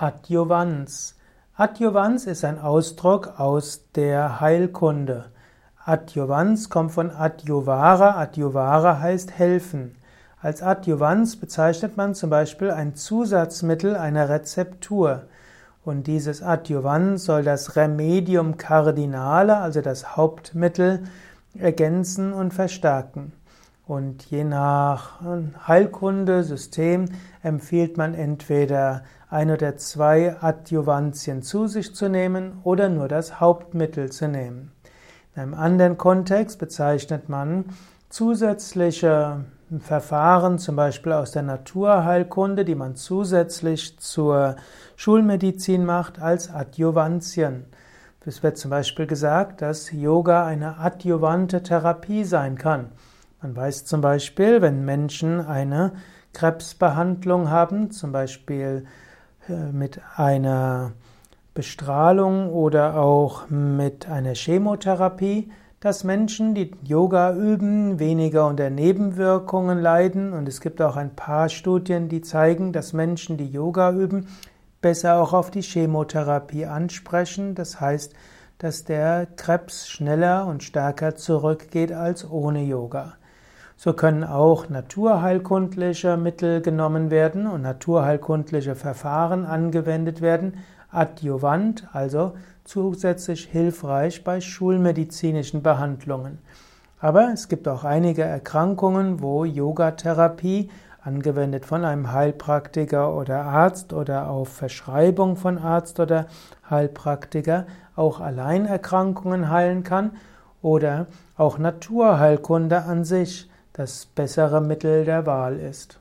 Adjuvanz. Adjuvanz ist ein Ausdruck aus der Heilkunde. Adjuvanz kommt von adjuvare. Adjuvare heißt helfen. Als Adjuvanz bezeichnet man zum Beispiel ein Zusatzmittel einer Rezeptur. Und dieses Adjuvans soll das Remedium cardinale, also das Hauptmittel, ergänzen und verstärken. Und je nach Heilkundesystem empfiehlt man entweder ein oder zwei Adjuvantien zu sich zu nehmen oder nur das Hauptmittel zu nehmen. In einem anderen Kontext bezeichnet man zusätzliche Verfahren, zum Beispiel aus der Naturheilkunde, die man zusätzlich zur Schulmedizin macht, als Adjuvantien. Es wird zum Beispiel gesagt, dass Yoga eine adjuvante Therapie sein kann. Man weiß zum Beispiel, wenn Menschen eine Krebsbehandlung haben, zum Beispiel äh, mit einer Bestrahlung oder auch mit einer Chemotherapie, dass Menschen, die Yoga üben, weniger unter Nebenwirkungen leiden. Und es gibt auch ein paar Studien, die zeigen, dass Menschen, die Yoga üben, besser auch auf die Chemotherapie ansprechen. Das heißt, dass der Krebs schneller und stärker zurückgeht als ohne Yoga. So können auch naturheilkundliche Mittel genommen werden und naturheilkundliche Verfahren angewendet werden, adjuvant, also zusätzlich hilfreich bei schulmedizinischen Behandlungen. Aber es gibt auch einige Erkrankungen, wo Yogatherapie angewendet von einem Heilpraktiker oder Arzt oder auf Verschreibung von Arzt oder Heilpraktiker auch Alleinerkrankungen heilen kann oder auch Naturheilkunde an sich das bessere Mittel der Wahl ist.